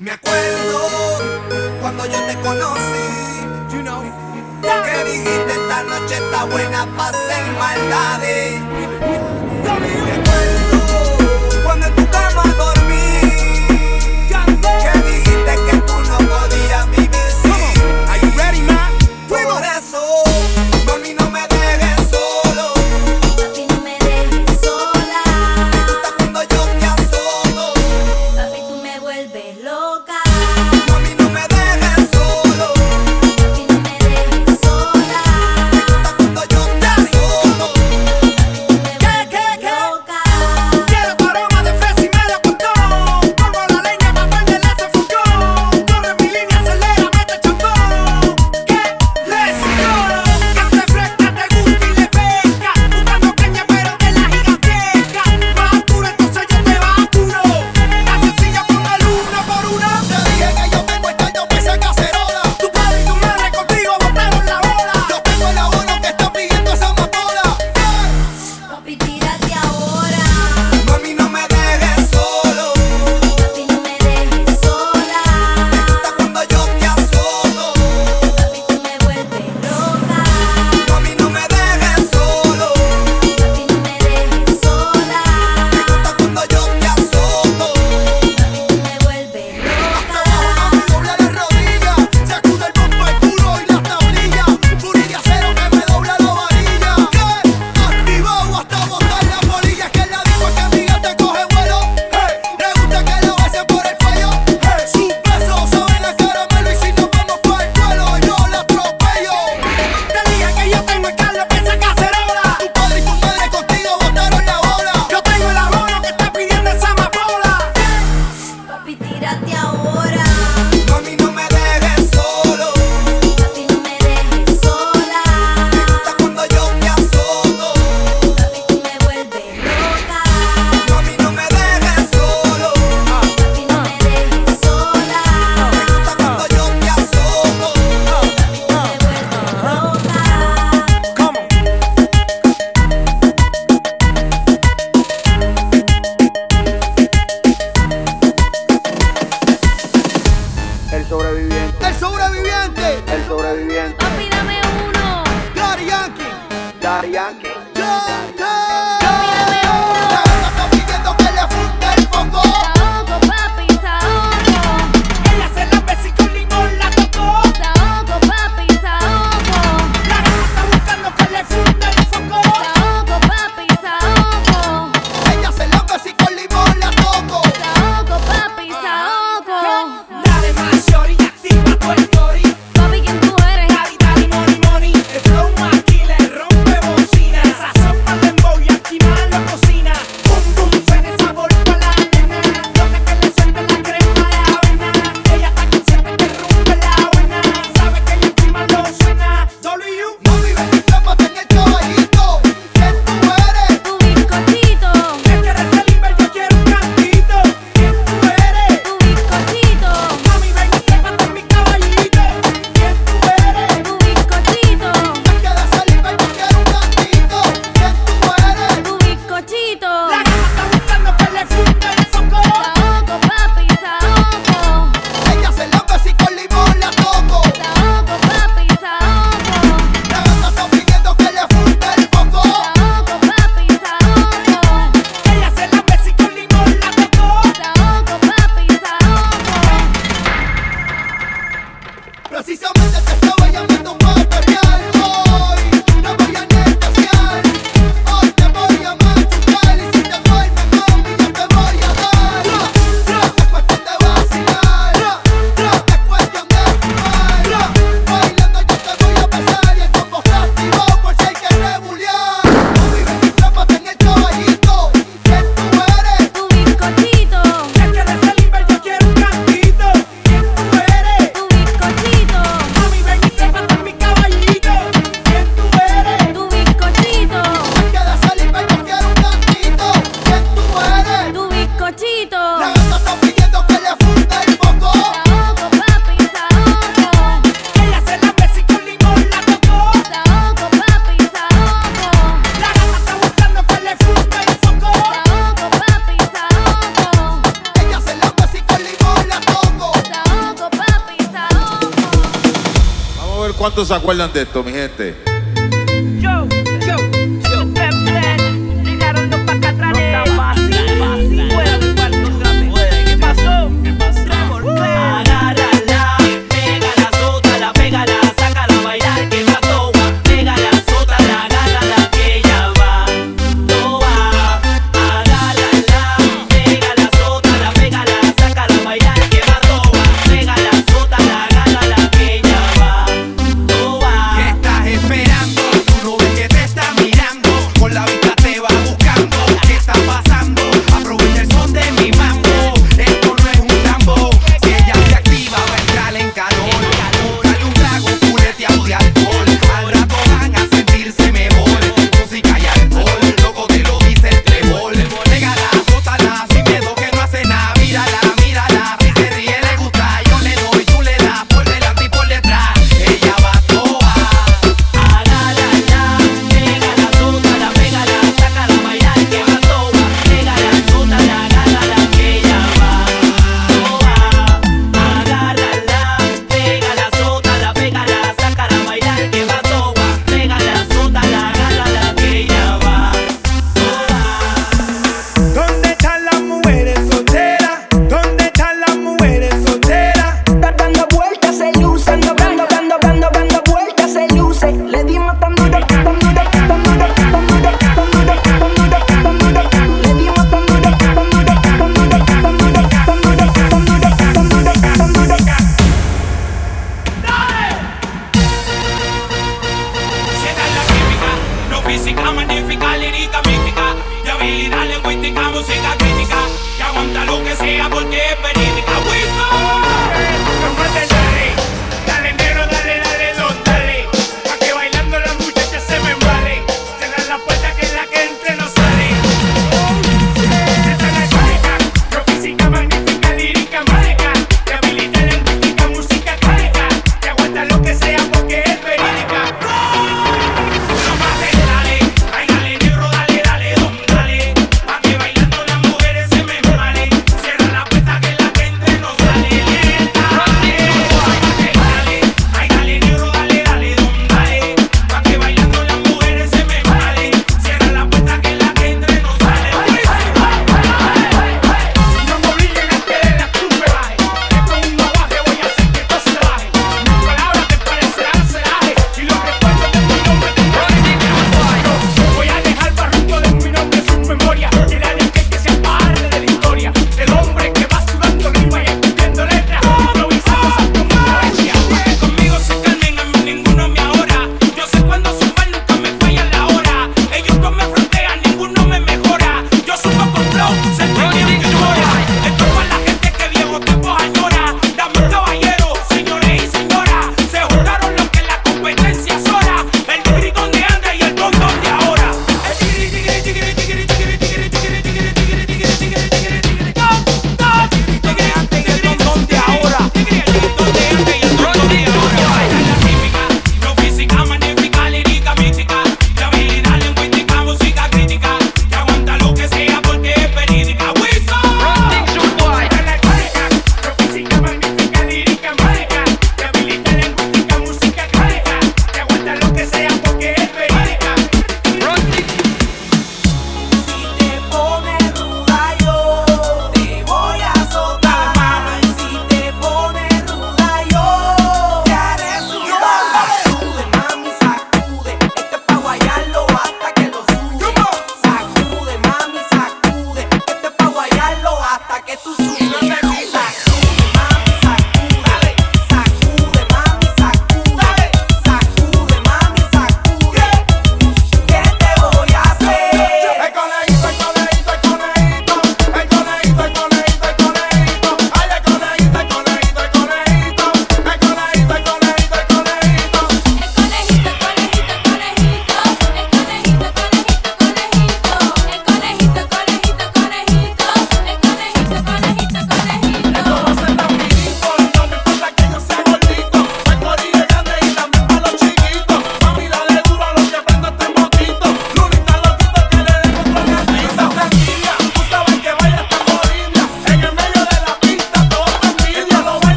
Me acuerdo cuando yo te conocí, you know, que dijiste esta noche está buena para hacer maldades. Cuántos se acuerdan de esto, mi gente. them do that, them do that.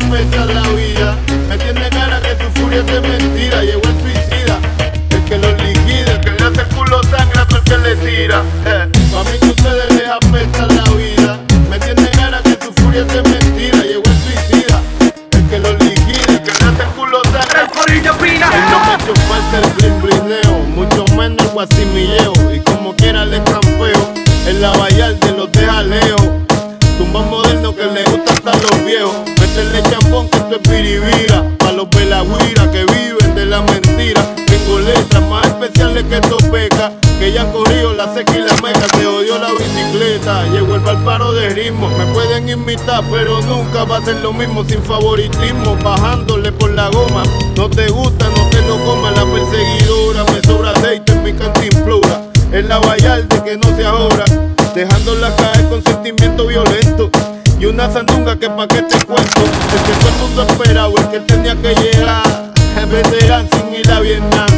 Africa, Louis. pero nunca va a ser lo mismo sin favoritismo, bajándole por la goma. No te gusta, no te lo coma la perseguidora, me sobra aceite en mi cantimplora. Es la vallarde que no se ahora, dejándola caer con sentimiento violento. Y una sandunga que pa' que te cuento, el que todo el mundo esperaba, el que él tenía que llegar. Veterán sin ir a Vietnam,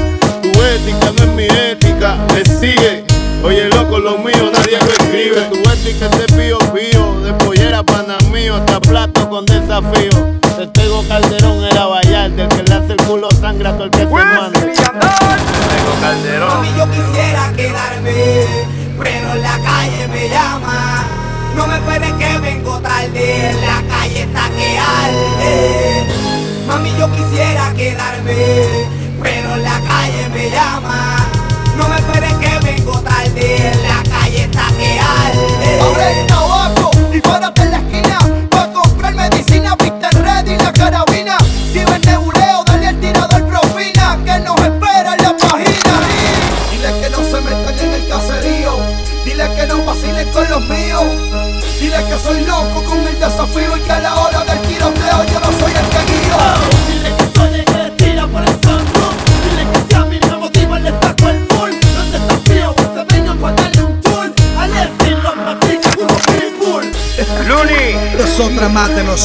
tu ética no es mi ética, me sigue. Oye loco, lo mío nadie lo escribe. desafío. El Calderón era vallar, del que le hace el culo sangra todo el que se pues, manda. Tego Calderón. Mami, yo quisiera quedarme, pero en la calle me llama. No me puede que vengo tarde, la calle está que arde. Mami, yo quisiera quedarme, pero en la calle me llama.